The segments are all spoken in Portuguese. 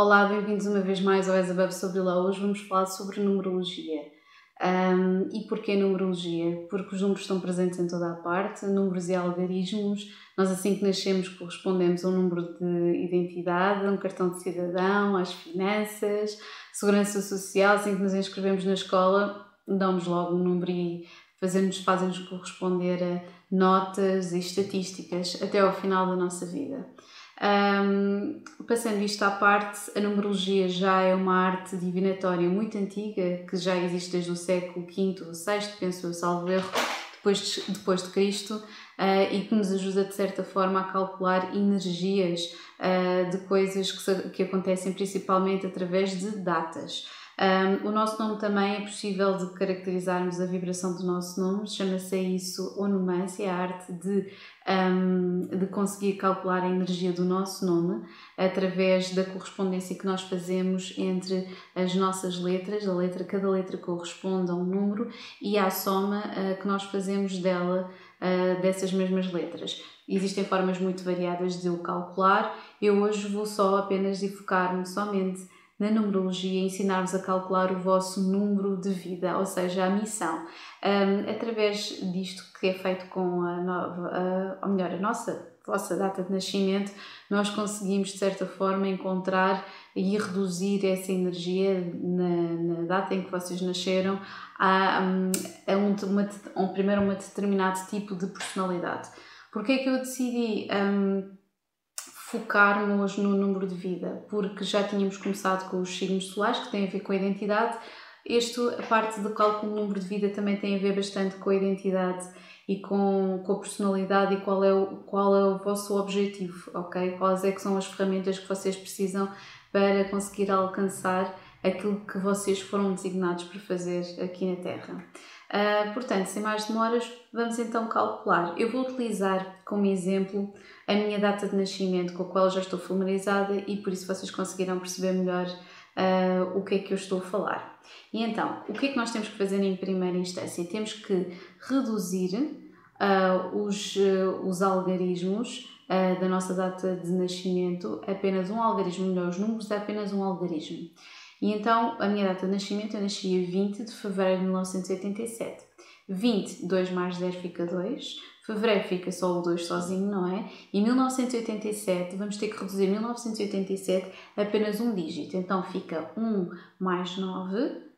Olá, bem-vindos uma vez mais ao As Sobre Lá. Hoje vamos falar sobre numerologia. Um, e porquê numerologia? Porque os números estão presentes em toda a parte, números e algarismos. Nós, assim que nascemos, correspondemos a um número de identidade, um cartão de cidadão, às finanças, segurança social. Assim que nos inscrevemos na escola, damos logo um número e fazem-nos fazem corresponder a notas e estatísticas até ao final da nossa vida. Um, passando isto à parte, a numerologia já é uma arte divinatória muito antiga, que já existe desde o século V ou VI, penso eu, salvo erro, depois de, depois de Cristo, uh, e que nos ajuda de certa forma a calcular energias uh, de coisas que, se, que acontecem principalmente através de datas. Um, o nosso nome também é possível de caracterizarmos a vibração do nosso nome, chama-se isso onomância, a arte de, um, de conseguir calcular a energia do nosso nome através da correspondência que nós fazemos entre as nossas letras, a letra, cada letra corresponde a um número e à soma uh, que nós fazemos dela, uh, dessas mesmas letras. Existem formas muito variadas de o calcular, eu hoje vou só apenas focar-me somente na numerologia ensinar-vos a calcular o vosso número de vida, ou seja, a missão. Um, através disto que é feito com a nova, a, ou melhor, a nossa vossa data de nascimento, nós conseguimos de certa forma encontrar e reduzir essa energia na, na data em que vocês nasceram a, a, um, uma, um, primeiro um determinado tipo de personalidade. Porque é que eu decidi um, focarmos no número de vida, porque já tínhamos começado com os signos solares, que têm a ver com a identidade. Este, a parte do cálculo do número de vida também tem a ver bastante com a identidade e com, com a personalidade e qual é, o, qual é o vosso objetivo, ok? Quais é que são as ferramentas que vocês precisam para conseguir alcançar aquilo que vocês foram designados para fazer aqui na Terra. Uh, portanto, sem mais demoras, vamos então calcular. Eu vou utilizar como exemplo a minha data de nascimento, com a qual já estou familiarizada e por isso vocês conseguirão perceber melhor uh, o que é que eu estou a falar. E então, o que é que nós temos que fazer em primeira instância? Temos que reduzir uh, os, os algarismos da nossa data de nascimento, apenas um algarismo, melhor, os números é apenas um algarismo. E então, a minha data de nascimento, eu nasci a 20 de fevereiro de 1987. 20, 2 mais 10 fica 2. Fevereiro fica só o 2 sozinho, não é? E 1987, vamos ter que reduzir 1987 a apenas um dígito. Então fica 1 mais 9,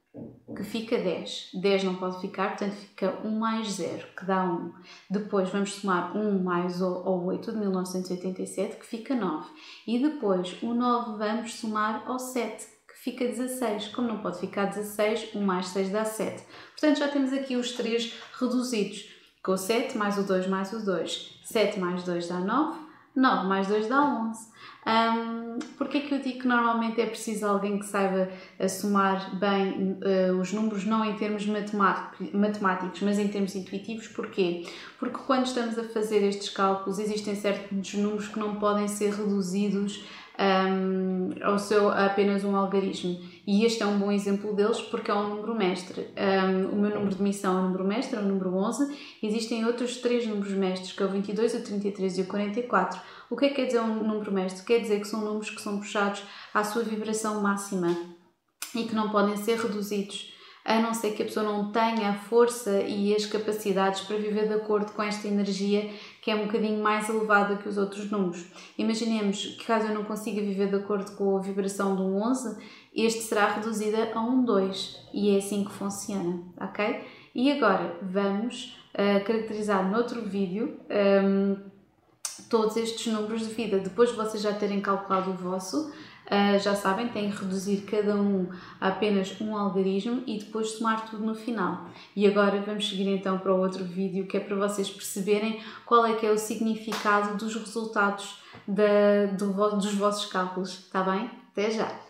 que fica 10. 10 não pode ficar, portanto fica 1 mais 0, que dá 1. Depois vamos somar 1 mais o 8 de 1987, que fica 9. E depois o 9 vamos somar ao 7, fica 16. Como não pode ficar 16, 1 mais 6 dá 7. Portanto, já temos aqui os 3 reduzidos. Com 7 mais o 2 mais o 2. 7 mais 2 dá 9. 9 mais 2 dá 11. Um, Porquê é que eu digo que normalmente é preciso alguém que saiba somar bem uh, os números, não em termos matemáticos, mas em termos intuitivos? Porquê? Porque quando estamos a fazer estes cálculos, existem certos números que não podem ser reduzidos um, ao seu apenas um algarismo. E este é um bom exemplo deles porque é um número mestre. Um, o meu número de missão é o número mestre, é o número 11. Existem outros três números mestres, que é o 22, o 33 e o 44. O que é que quer dizer um número mestre? Quer dizer que são números que são puxados à sua vibração máxima e que não podem ser reduzidos a não ser que a pessoa não tenha a força e as capacidades para viver de acordo com esta energia que é um bocadinho mais elevada que os outros números. Imaginemos que caso eu não consiga viver de acordo com a vibração de um 11, este será reduzido a um 2 e é assim que funciona, ok? E agora vamos uh, caracterizar noutro vídeo um, todos estes números de vida. Depois de vocês já terem calculado o vosso, Uh, já sabem, têm que reduzir cada um a apenas um algarismo e depois somar tudo no final. E agora vamos seguir então para o outro vídeo que é para vocês perceberem qual é que é o significado dos resultados da, do, dos vossos cálculos, está bem? Até já!